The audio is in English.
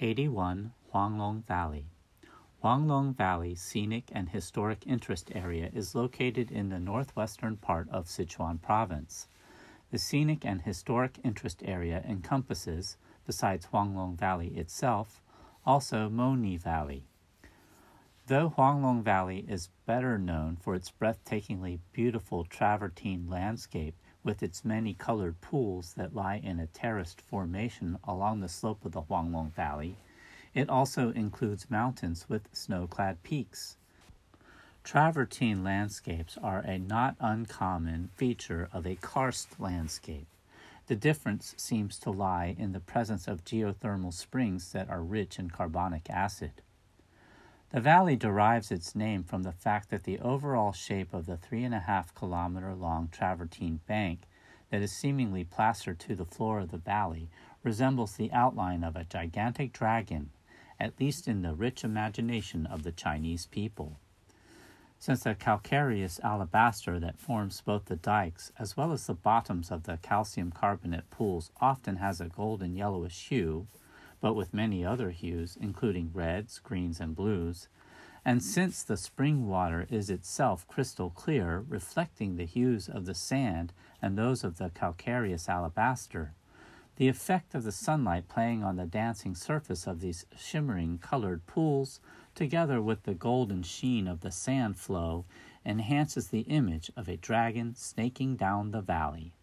81 Huanglong Valley. Huanglong Valley Scenic and Historic Interest Area is located in the northwestern part of Sichuan Province. The Scenic and Historic Interest Area encompasses, besides Huanglong Valley itself, also Moni Valley. Though Huanglong Valley is better known for its breathtakingly beautiful travertine landscape with its many colored pools that lie in a terraced formation along the slope of the Huanglong Valley, it also includes mountains with snow clad peaks. Travertine landscapes are a not uncommon feature of a karst landscape. The difference seems to lie in the presence of geothermal springs that are rich in carbonic acid. The valley derives its name from the fact that the overall shape of the three and a half kilometer long travertine bank that is seemingly plastered to the floor of the valley resembles the outline of a gigantic dragon, at least in the rich imagination of the Chinese people. Since the calcareous alabaster that forms both the dikes as well as the bottoms of the calcium carbonate pools often has a golden yellowish hue, but with many other hues, including reds, greens, and blues. And since the spring water is itself crystal clear, reflecting the hues of the sand and those of the calcareous alabaster, the effect of the sunlight playing on the dancing surface of these shimmering colored pools, together with the golden sheen of the sand flow, enhances the image of a dragon snaking down the valley.